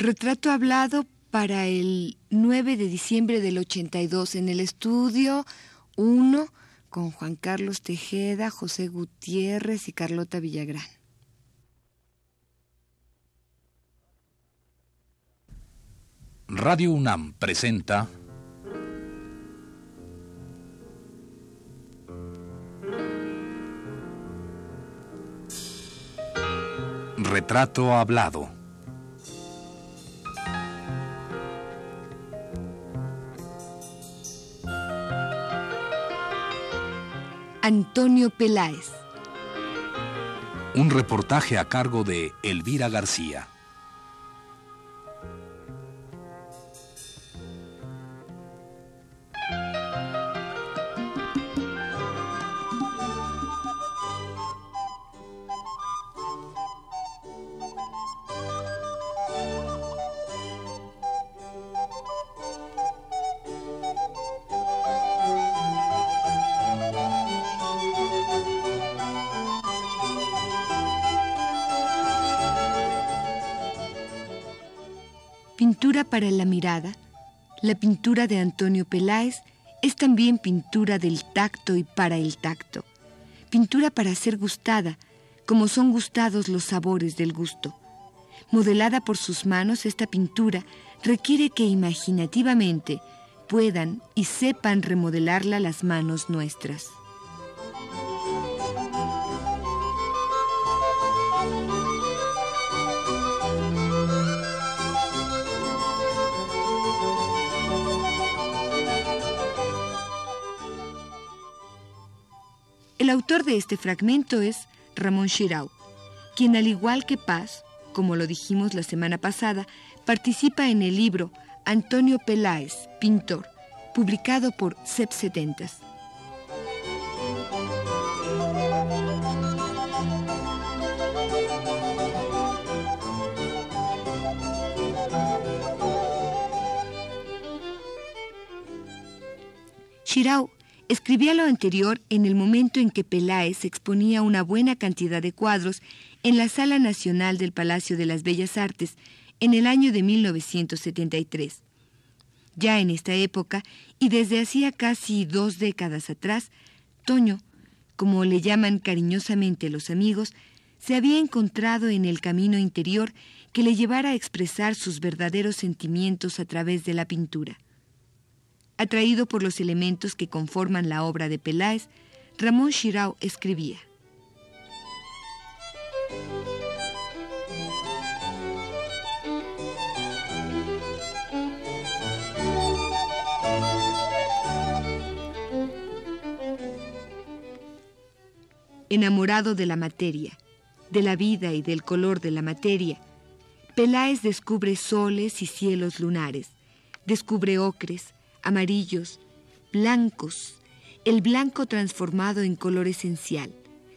Retrato hablado para el 9 de diciembre del 82 en el estudio 1 con Juan Carlos Tejeda, José Gutiérrez y Carlota Villagrán. Radio UNAM presenta Retrato Hablado. Antonio Peláez. Un reportaje a cargo de Elvira García. Para la mirada. La pintura de Antonio Peláez es también pintura del tacto y para el tacto. Pintura para ser gustada, como son gustados los sabores del gusto. Modelada por sus manos, esta pintura requiere que imaginativamente puedan y sepan remodelarla las manos nuestras. El autor de este fragmento es Ramón Chirau, quien al igual que Paz, como lo dijimos la semana pasada, participa en el libro Antonio Peláez, pintor, publicado por CEP 70. Chirau Escribía lo anterior en el momento en que Peláez exponía una buena cantidad de cuadros en la Sala Nacional del Palacio de las Bellas Artes en el año de 1973. Ya en esta época, y desde hacía casi dos décadas atrás, Toño, como le llaman cariñosamente los amigos, se había encontrado en el camino interior que le llevara a expresar sus verdaderos sentimientos a través de la pintura. Atraído por los elementos que conforman la obra de Peláez, Ramón Chirau escribía. Enamorado de la materia, de la vida y del color de la materia, Peláez descubre soles y cielos lunares, descubre ocres, amarillos, blancos, el blanco transformado en color esencial.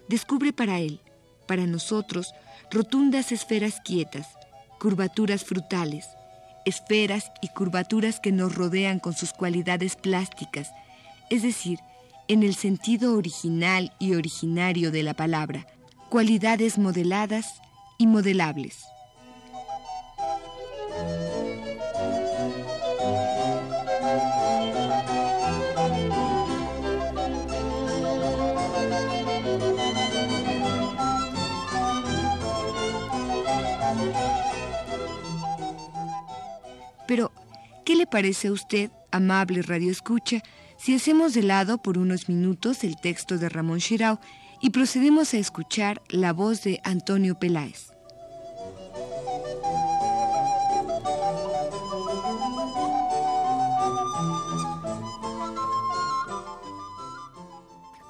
Descubre para él, para nosotros, rotundas esferas quietas, curvaturas frutales, esferas y curvaturas que nos rodean con sus cualidades plásticas, es decir, en el sentido original y originario de la palabra, cualidades modeladas y modelables. Parece a usted, amable Radio Escucha, si hacemos de lado por unos minutos el texto de Ramón Chirau y procedemos a escuchar la voz de Antonio Peláez?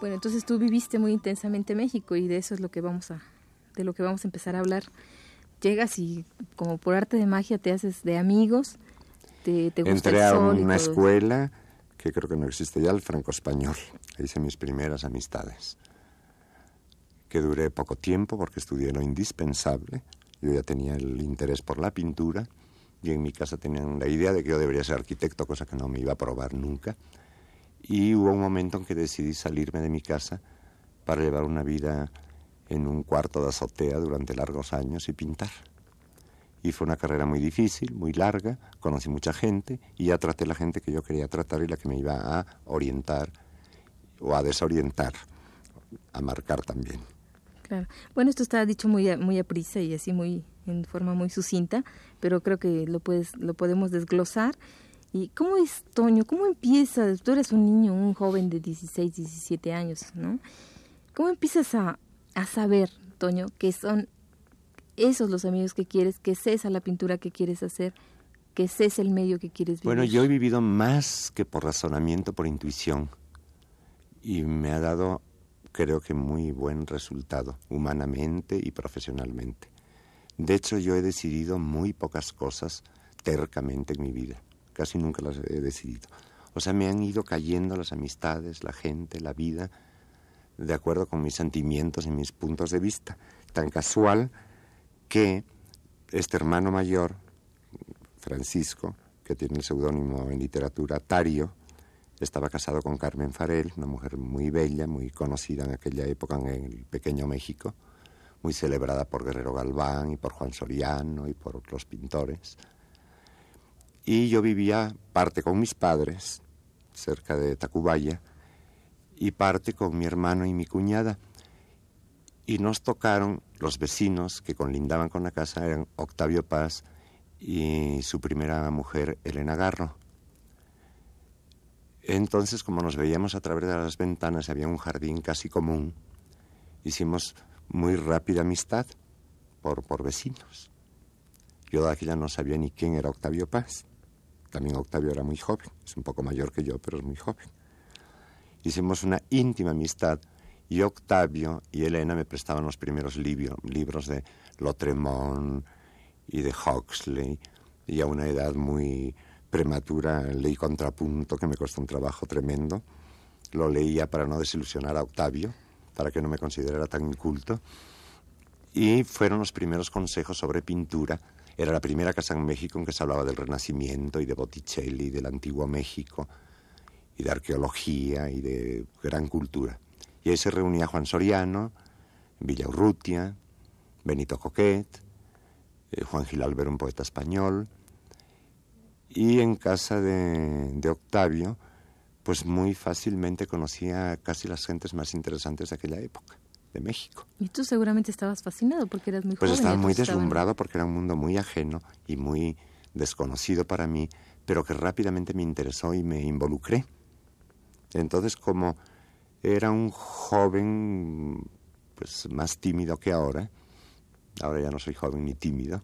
Bueno, entonces tú viviste muy intensamente México y de eso es lo que vamos a, de lo que vamos a empezar a hablar. Llegas y como por arte de magia te haces de amigos Entré a una escuela que creo que no existe ya, el franco-español. Hice mis primeras amistades. Que duré poco tiempo porque estudié lo indispensable. Yo ya tenía el interés por la pintura y en mi casa tenían la idea de que yo debería ser arquitecto, cosa que no me iba a probar nunca. Y hubo un momento en que decidí salirme de mi casa para llevar una vida en un cuarto de azotea durante largos años y pintar. Y fue una carrera muy difícil, muy larga, conocí mucha gente y ya traté la gente que yo quería tratar y la que me iba a orientar o a desorientar, a marcar también. Claro. Bueno, esto está dicho muy muy a y así muy en forma muy sucinta, pero creo que lo puedes lo podemos desglosar. ¿Y cómo es, Toño? ¿Cómo empiezas? Tú eres un niño, un joven de 16, 17 años, ¿no? ¿Cómo empiezas a, a saber, Toño, que son esos los amigos que quieres, que es esa la pintura que quieres hacer, que ese es el medio que quieres vivir? Bueno, yo he vivido más que por razonamiento, por intuición. Y me ha dado, creo que, muy buen resultado, humanamente y profesionalmente. De hecho, yo he decidido muy pocas cosas tercamente en mi vida casi nunca las he decidido. O sea, me han ido cayendo las amistades, la gente, la vida, de acuerdo con mis sentimientos y mis puntos de vista. Tan casual que este hermano mayor, Francisco, que tiene el seudónimo en literatura Tario, estaba casado con Carmen Farel, una mujer muy bella, muy conocida en aquella época en el pequeño México, muy celebrada por Guerrero Galván y por Juan Soriano y por los pintores. Y yo vivía parte con mis padres, cerca de Tacubaya, y parte con mi hermano y mi cuñada. Y nos tocaron los vecinos que conlindaban con la casa, eran Octavio Paz y su primera mujer, Elena Garro. Entonces, como nos veíamos a través de las ventanas, había un jardín casi común, hicimos muy rápida amistad por, por vecinos. Yo de aquella no sabía ni quién era Octavio Paz. También Octavio era muy joven, es un poco mayor que yo, pero es muy joven. Hicimos una íntima amistad y Octavio y Elena me prestaban los primeros libros de Lotremont y de Huxley y a una edad muy prematura leí Contrapunto, que me costó un trabajo tremendo. Lo leía para no desilusionar a Octavio, para que no me considerara tan inculto. Y fueron los primeros consejos sobre pintura era la primera casa en México en que se hablaba del Renacimiento y de Botticelli, y del Antiguo México, y de arqueología y de gran cultura. Y ahí se reunía Juan Soriano, Villa Urrutia, Benito Coquet, eh, Juan Gil un poeta español, y en casa de, de, Octavio, pues muy fácilmente conocía casi las gentes más interesantes de aquella época de México. Y tú seguramente estabas fascinado porque eras muy pues joven. Pues estaba muy deslumbrado porque era un mundo muy ajeno y muy desconocido para mí, pero que rápidamente me interesó y me involucré. Entonces, como era un joven pues más tímido que ahora, ahora ya no soy joven ni tímido,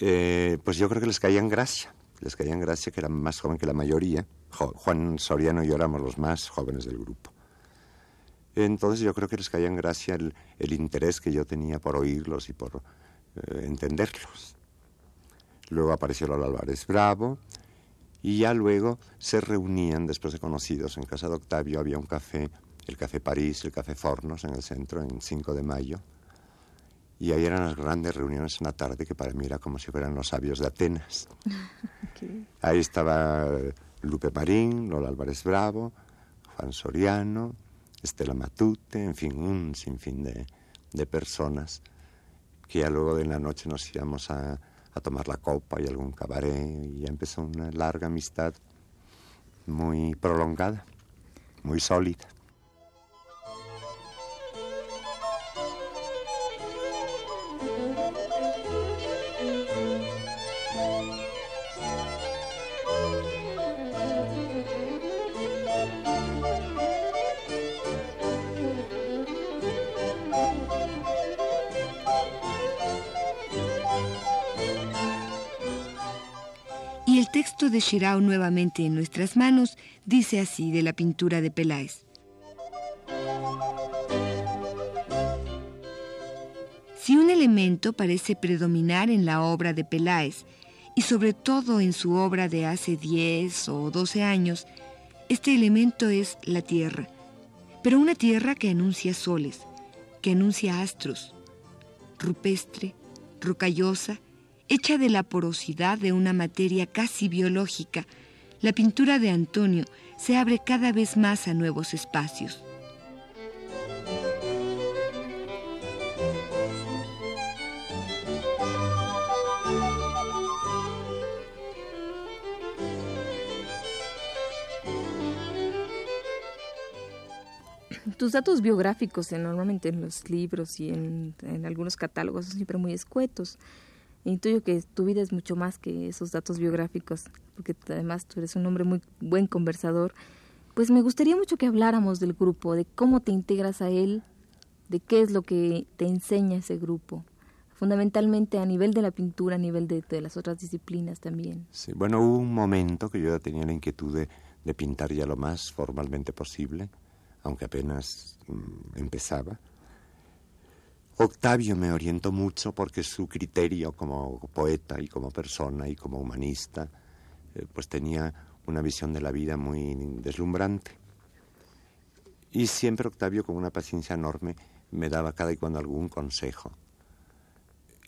eh, pues yo creo que les caía en gracia, les caía en gracia que era más joven que la mayoría. Juan Soriano y yo éramos los más jóvenes del grupo. Entonces yo creo que les caía en gracia el, interés que yo tenía por oírlos y por eh, entenderlos. Luego apareció Lola Álvarez Bravo y ya luego se reunían, después de conocidos, en casa de Octavio había un café, el Café París, el Café Fornos en el centro, en 5 de mayo. Y ahí eran las grandes reuniones en la tarde que para mí era como si fueran los sabios de Atenas. Ahí estaba Lupe Marín, Lola Álvarez Bravo, Juan Soriano, Estela Matute, en fin, un sinfín de, de personas que ya luego de la noche nos íbamos a, a tomar la copa y algún cabaret y empezó una larga amistad muy prolongada, muy sólida. De Shirao nuevamente en nuestras manos dice así de la pintura de Peláez. Si un elemento parece predominar en la obra de Peláez, y sobre todo en su obra de hace 10 o 12 años, este elemento es la Tierra, pero una Tierra que anuncia soles, que anuncia astros, rupestre, rocallosa, Hecha de la porosidad de una materia casi biológica, la pintura de Antonio se abre cada vez más a nuevos espacios. tus datos biográficos eh, normalmente en los libros y en, en, algunos catálogos son siempre muy escuetos. Intuyo que tu vida es mucho más que esos datos biográficos, porque además tú eres un hombre muy buen conversador. Pues me gustaría mucho que habláramos del grupo, de cómo te integras a él, de qué es lo que te enseña ese grupo fundamentalmente a nivel de la pintura, a nivel de, las otras disciplinas también. Sí, bueno, hubo un momento que yo ya tenía la inquietud de, pintar ya lo más formalmente posible, aunque apenas mm, empezaba. Octavio me orientó mucho porque su criterio como poeta y como persona y como humanista, eh, pues tenía una visión de la vida muy deslumbrante. Y siempre Octavio, con una paciencia enorme, me daba cada y cuando algún consejo.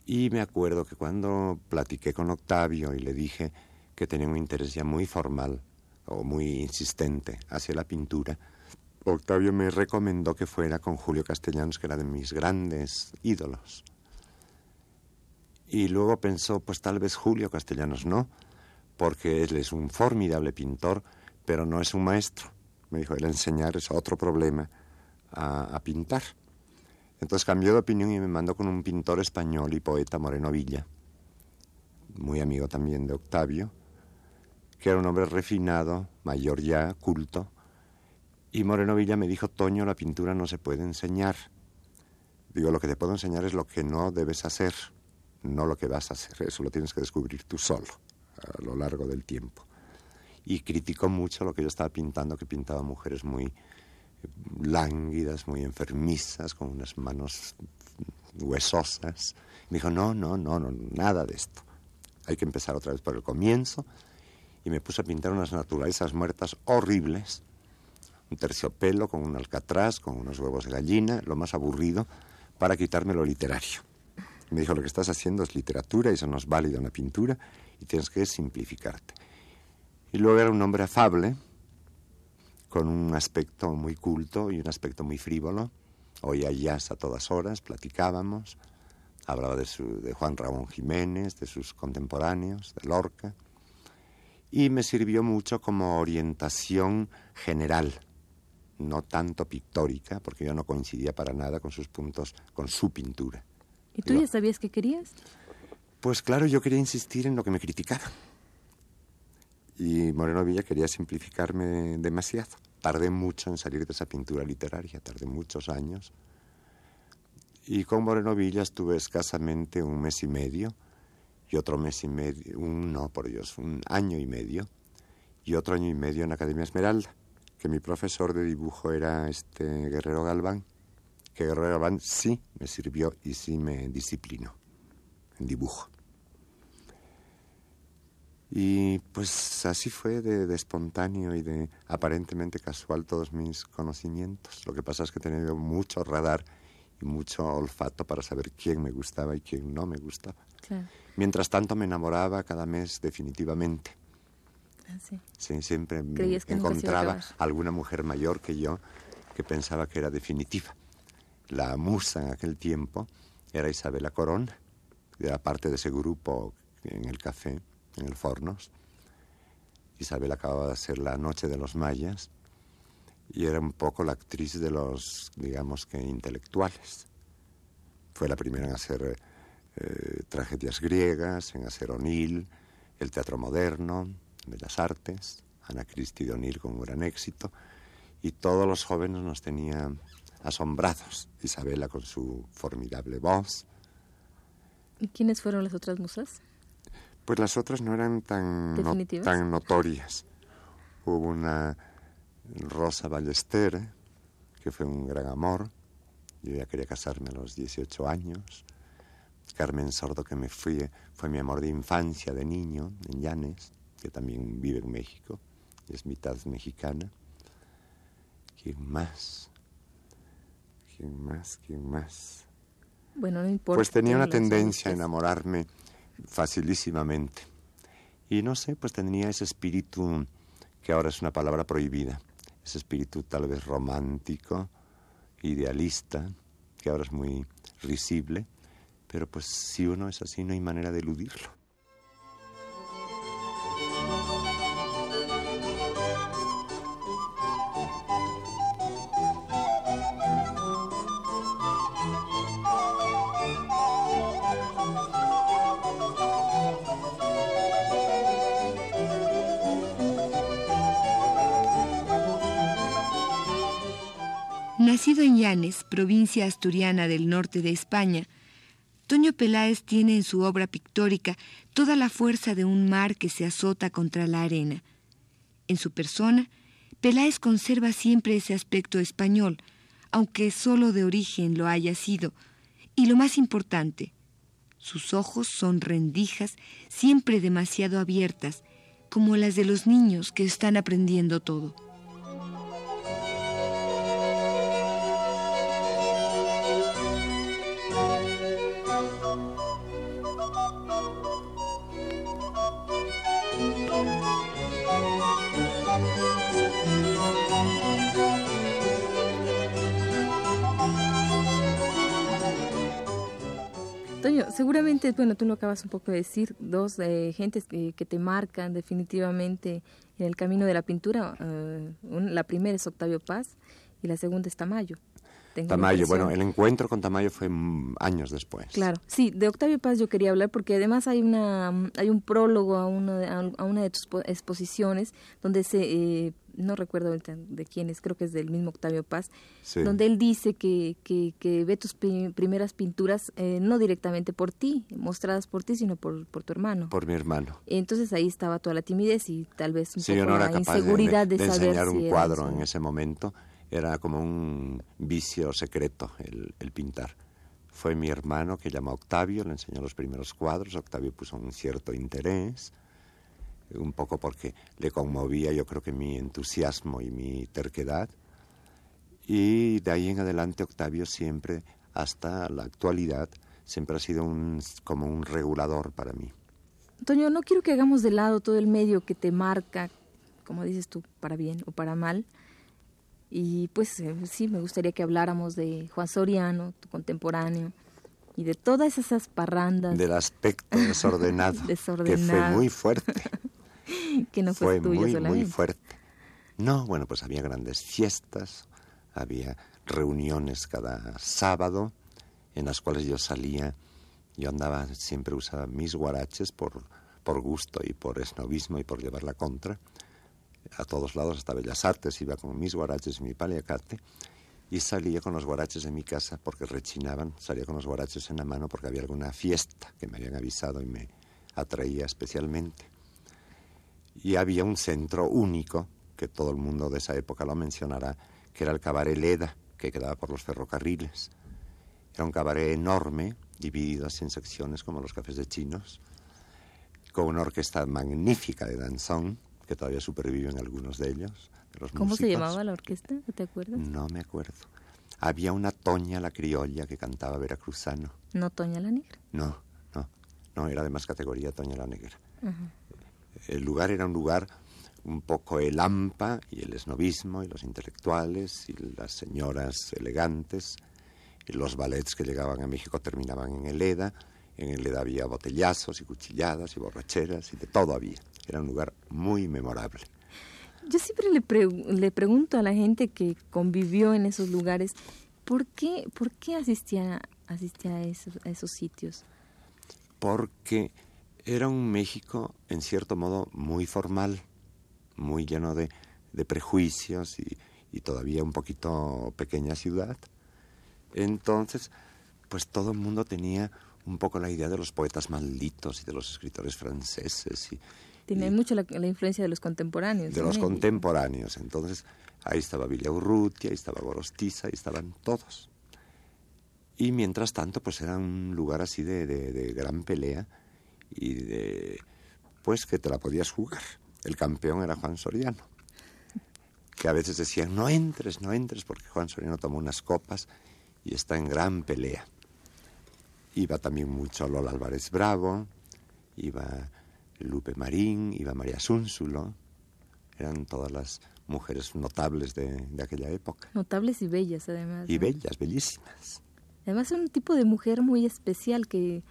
Y me acuerdo que cuando platiqué con Octavio y le dije que tenía un interés ya muy formal o muy insistente hacia la pintura, Octavio me recomendó que fuera con Julio Castellanos, que era de mis grandes ídolos. Y luego pensó, pues tal vez Julio Castellanos no, porque él es un formidable pintor, pero no es un maestro. Me dijo, el enseñar es otro problema a, a pintar. Entonces cambió de opinión y me mandó con un pintor español y poeta Moreno Villa, muy amigo también de Octavio, que era un hombre refinado, mayor ya, culto. Y Moreno Villa me dijo, Toño, la pintura no se puede enseñar. Digo, lo que te puedo enseñar es lo que no debes hacer, no lo que vas a hacer. Eso lo tienes que descubrir tú solo, a lo largo del tiempo. Y criticó mucho lo que yo estaba pintando, que pintaba mujeres muy lánguidas, muy enfermizas, con unas manos huesosas. Me dijo, no, no, no, no, nada de esto. Hay que empezar otra vez por el comienzo. Y me puse a pintar unas naturalezas muertas horribles. Un terciopelo con un alcatraz, con unos huevos de gallina, lo más aburrido, para quitarme lo literario. Me dijo, lo que estás haciendo es literatura, y eso no es válido en la pintura, y tienes que simplificarte. Y luego era un hombre afable, con un aspecto muy culto y un aspecto muy frívolo. Oía jazz a todas horas, platicábamos, hablaba de, su, de Juan Ramón Jiménez, de sus contemporáneos, de Lorca, y me sirvió mucho como orientación general, no tanto pictórica, porque yo no coincidía para nada con sus puntos, con su pintura. ¿Y tú ya sabías qué querías? Pues claro, yo quería insistir en lo que me criticaba. Y Moreno Villa quería simplificarme demasiado. Tardé mucho en salir de esa pintura literaria, tardé muchos años. Y con Moreno Villa estuve escasamente un mes y medio, y otro mes y medio, un, no, por Dios, un año y medio, y otro año y medio en Academia Esmeralda, que mi profesor de dibujo era este Guerrero Galván, que Guerrero Galván sí me sirvió y sí me disciplinó en dibujo. Y pues así fue de, espontáneo y de aparentemente casual todos mis conocimientos. Lo que pasa es que he tenido mucho radar y mucho olfato para saber quién me gustaba y quién no me gustaba. Mientras tanto me enamoraba cada mes definitivamente. Ah, sí. siempre encontraba alguna mujer mayor que yo que pensaba que era definitiva. La musa en aquel tiempo era Isabela Corona, era parte de ese grupo en el café en el Fornos. Isabel acababa de hacer La Noche de los Mayas y era un poco la actriz de los, digamos que, intelectuales. Fue la primera en hacer eh, tragedias griegas, en hacer O'Neill, el teatro moderno, Bellas Artes, Ana Christie de O'Neill con gran éxito, y todos los jóvenes nos tenían asombrados. Isabela con su formidable voz. ¿Y quiénes fueron las otras musas? Pues las otras no eran tan, tan notorias. Hubo una Rosa Ballester, que fue un gran amor. Yo ya quería casarme a los 18 años. Carmen Sordo, que me fui, fue mi amor de infancia, de niño, en Llanes, que también vive en México es mitad mexicana. ¿Quién más? ¿Quién más? ¿Quién más? Bueno, no importa. Pues tenía una tendencia a enamorarme facilísimamente. Y no sé, pues tenía ese espíritu que ahora es una palabra prohibida, ese espíritu tal vez romántico, idealista, que ahora es muy risible, pero pues si uno es así no hay manera de eludirlo. Nacido en Llanes, provincia asturiana del norte de España, Toño Peláez tiene en su obra pictórica toda la fuerza de un mar que se azota contra la arena. En su persona, Peláez conserva siempre ese aspecto español, aunque solo de origen lo haya sido, y lo más importante, sus ojos son rendijas siempre demasiado abiertas, como las de los niños que están aprendiendo todo. Seguramente, bueno, tú lo acabas un poco de decir, dos eh, gentes que, te marcan definitivamente en el camino de la pintura. Eh, la primera es Octavio Paz y la segunda es Tamayo. Tamayo, bueno, el encuentro con Tamayo fue años después. Claro, sí, de Octavio Paz yo quería hablar porque además hay una hay un prólogo a una de, a una de tus exposiciones donde se eh, no recuerdo de quién es, creo que es del mismo Octavio Paz, donde él dice que, que, ve tus primeras pinturas eh, no directamente por ti, mostradas por ti, sino por, por tu hermano. Por mi hermano. Entonces ahí estaba toda la timidez y tal vez un poco la inseguridad de, saber enseñar un cuadro en ese momento era como un vicio secreto el, el, pintar. Fue mi hermano que llamó Octavio, le enseñó los primeros cuadros, Octavio puso un cierto interés, un poco porque le conmovía yo creo que mi entusiasmo y mi terquedad. Y de ahí en adelante Octavio siempre, hasta la actualidad, siempre ha sido un, como un regulador para mí. Antonio, no quiero que hagamos de lado todo el medio que te marca, como dices tú, para bien o para mal, y pues eh, sí, me gustaría que habláramos de Juan Soriano, tu contemporáneo, y de todas esas parrandas. Del aspecto desordenado, que fue muy fuerte. que no fue, tuyo muy, muy fuerte. No, bueno, pues había grandes fiestas, había reuniones cada sábado en las cuales yo salía, yo andaba, siempre usaba mis guaraches por, por gusto y por esnovismo y por llevar la contra a todos lados, hasta Bellas Artes, iba con mis guaraches y mi paliacate, y salía con los guaraches de mi casa porque rechinaban, salía con los guaraches en la mano porque había alguna fiesta que me habían avisado y me atraía especialmente. Y había un centro único, que todo el mundo de esa época lo mencionará, que era el cabaret Leda, que quedaba por los ferrocarriles. Era un cabaret enorme, dividido en secciones como los cafés de chinos, con una orquesta magnífica de danzón, que todavía superviven algunos de ellos. ¿Cómo se llamaba la orquesta? ¿Te acuerdas? No me acuerdo. Había una Toña la criolla que cantaba veracruzano. ¿No Toña la negra? No, no. No, era de más categoría Toña la negra. El lugar era un lugar un poco el AMPA y el esnovismo y los intelectuales y las señoras elegantes y los ballets que llegaban a México terminaban en el EDA. En el EDA había botellazos y cuchilladas y borracheras y de todo había. Era un lugar muy memorable. Yo siempre le, le pregunto a la gente que convivió en esos lugares, ¿por qué, por qué asistía, asistía a, esos, a esos sitios? Porque era un México, en cierto modo, muy formal, muy lleno de, de prejuicios y, y, todavía un poquito pequeña ciudad. Entonces, pues todo el mundo tenía un poco la idea de los poetas malditos y de los escritores franceses y, tiene mucho la, influencia de los contemporáneos. De los contemporáneos. Entonces, ahí estaba Villa Urrutia, ahí estaba Gorostiza, ahí estaban todos. Y mientras tanto, pues era un lugar así de, de, gran pelea y de, pues que te la podías jugar. El campeón era Juan Soriano, que a veces decían, no entres, no entres, porque Juan Soriano tomó unas copas y está en gran pelea. Iba también mucho Lola Álvarez Bravo, iba Lupe Marín, iba María Súnsulo, eran todas las mujeres notables de, aquella época. Notables y bellas, además. Y bellas, bellísimas. Además, un tipo de mujer muy especial que,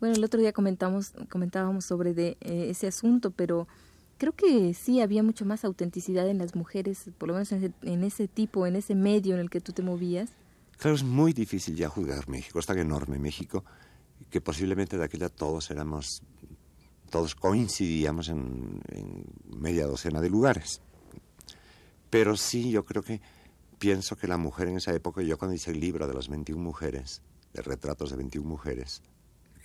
bueno, el otro día comentábamos sobre eh, ese asunto, pero creo que sí había mucho más autenticidad en las mujeres, por lo menos en ese, en tipo, en ese medio en el que tú te movías. Claro, es muy difícil ya juzgar México, es tan enorme México, que posiblemente de aquella todos éramos todos coincidíamos en, media docena de lugares. Pero sí, yo creo que pienso que la mujer en esa época, yo cuando hice el libro de las 21 mujeres, de retratos de 21 mujeres,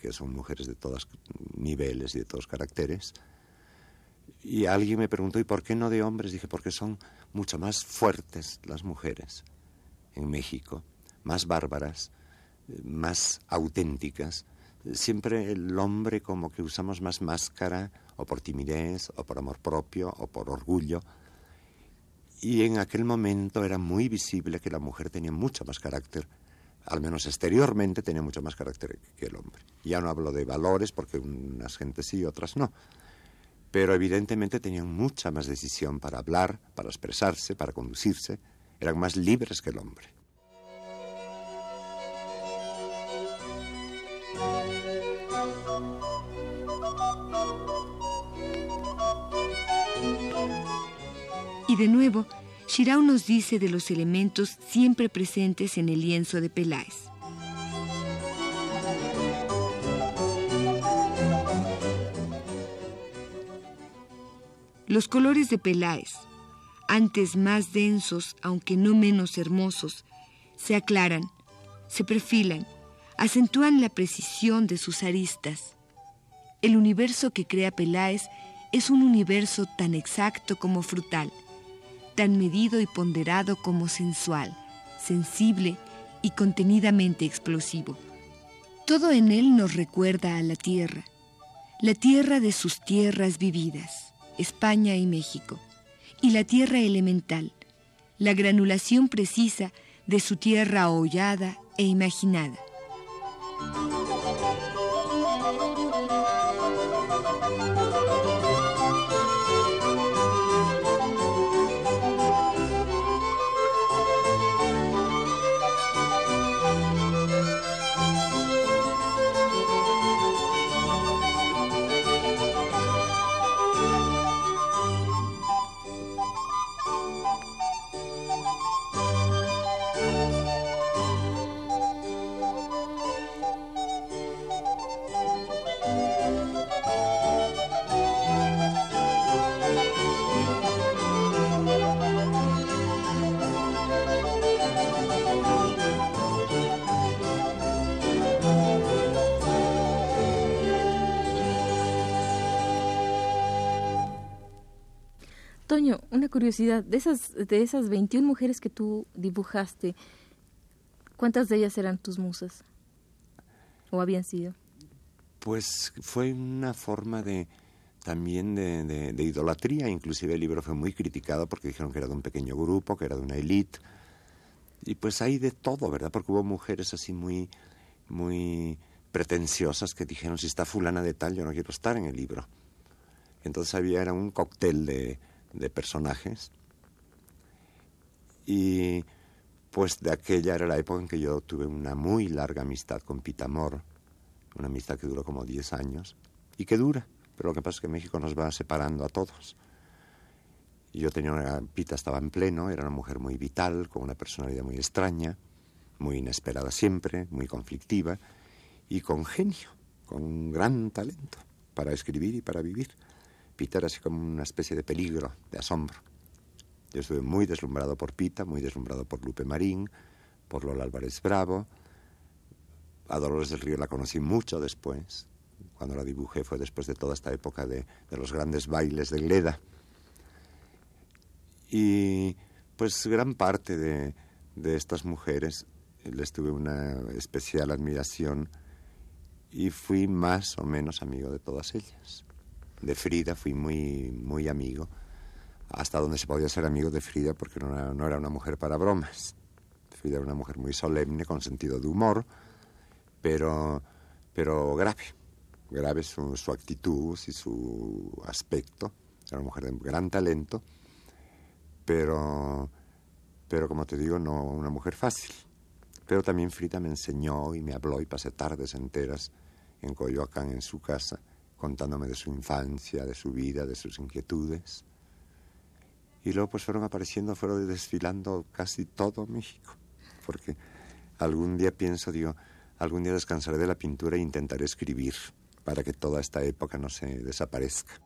que son mujeres de todos niveles y de todos caracteres, y alguien me preguntó, ¿y por qué no de hombres? Dije, porque son mucho más fuertes las mujeres en México, más bárbaras, más auténticas. Siempre el hombre como que usamos más máscara, o por timidez, o por amor propio, o por orgullo. Y en aquel momento era muy visible que la mujer tenía mucho más carácter, al menos exteriormente tenía mucho más carácter que el hombre. Ya no hablo de valores, porque unas gentes sí, otras no. Pero evidentemente tenían mucha más decisión para hablar, para expresarse, para conducirse. Eran más libres que el hombre. Y de nuevo, Shirao nos dice de los elementos siempre presentes en el lienzo de Peláez. Los colores de Peláez, antes más densos, aunque no menos hermosos, se aclaran, se perfilan, acentúan la precisión de sus aristas. El universo que crea Peláez es un universo tan exacto como frutal, tan medido y ponderado como sensual, sensible y contenidamente explosivo. Todo en él nos recuerda a la tierra, la tierra de sus tierras vividas, España y México, y la tierra elemental, la granulación precisa de su tierra hollada e imaginada. Una curiosidad, de esas, de esas 21 mujeres que tú dibujaste, ¿cuántas de ellas eran tus musas? ¿O habían sido? Pues fue una forma de también de, de, idolatría, inclusive el libro fue muy criticado porque dijeron que era de un pequeño grupo, que era de una élite, y pues hay de todo, ¿verdad? Porque hubo mujeres así muy, muy pretenciosas que dijeron, si está fulana de tal, yo no quiero estar en el libro. Entonces había, era un cóctel de, de personajes. Y pues de aquella era la época en que yo tuve una muy larga amistad con Pitamor, una amistad que duró como 10 años y que dura, pero lo que pasa es que México nos va separando a todos. Yo tenía una, Pita estaba en pleno, era una mujer muy vital, con una personalidad muy extraña, muy inesperada siempre, muy conflictiva y con genio, con un gran talento para escribir y para vivir. Pita era así como una especie de peligro, de asombro. Yo estuve muy deslumbrado por Pita, muy deslumbrado por Lupe Marín, por Lola Álvarez Bravo. A Dolores del Río la conocí mucho después. Cuando la dibujé fue después de toda esta época de, de los grandes bailes de Gleda. Y pues gran parte de, de estas mujeres les tuve una especial admiración y fui más o menos amigo de todas ellas de Frida fui muy, muy amigo, hasta donde se podía ser amigo de Frida porque no era, no era una mujer para bromas. Frida era una mujer muy solemne, con sentido de humor, pero, pero grave, grave su, su actitud y su aspecto. Era una mujer de gran talento, pero, pero como te digo, no una mujer fácil. Pero también Frida me enseñó y me habló y pasé tardes enteras en Coyoacán en su casa contándome de su infancia, de su vida, de sus inquietudes. Y luego pues fueron apareciendo, fueron desfilando casi todo México, porque algún día pienso, digo, algún día descansaré de la pintura e intentaré escribir para que toda esta época no se desaparezca.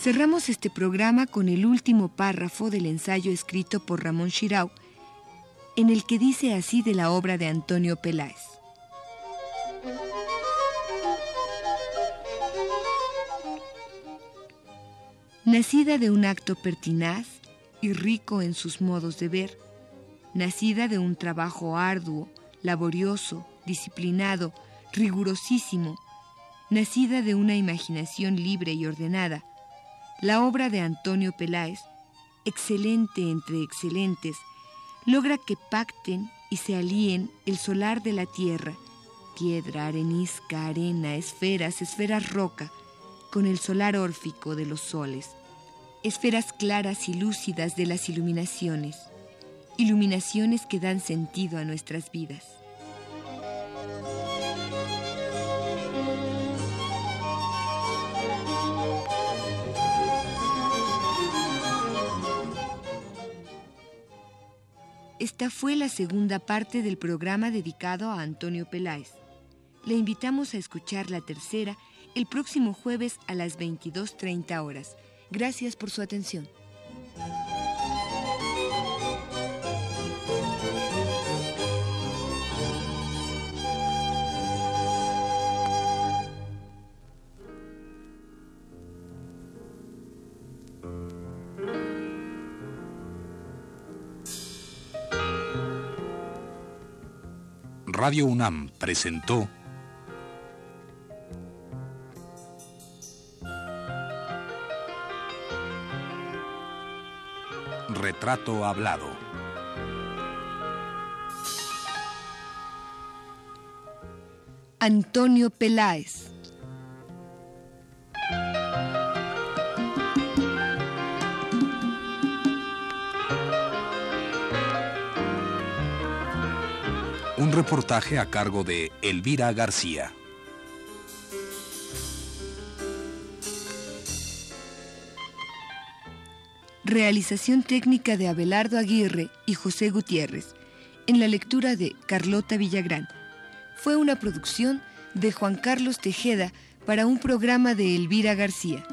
Cerramos este programa con el último párrafo del ensayo escrito por Ramón Chirau, en el que dice así de la obra de Antonio Peláez. Nacida de un acto pertinaz y rico en sus modos de ver, nacida de un trabajo arduo, laborioso, disciplinado, rigurosísimo, nacida de una imaginación libre y ordenada, la obra de Antonio Peláez, excelente entre excelentes, logra que pacten y se alíen el solar de la tierra, piedra, arenisca, arena, esferas, esferas roca, con el solar órfico de los soles, esferas claras y lúcidas de las iluminaciones, iluminaciones que dan sentido a nuestras vidas. Esta fue la segunda parte del programa dedicado a Antonio Peláez. Le invitamos a escuchar la tercera el próximo jueves a las 22.30 horas. Gracias por su atención. Radio UNAM presentó Retrato Hablado. Antonio Peláez. Reportaje a cargo de Elvira García. Realización técnica de Abelardo Aguirre y José Gutiérrez. En la lectura de Carlota Villagrán. Fue una producción de Juan Carlos Tejeda para un programa de Elvira García.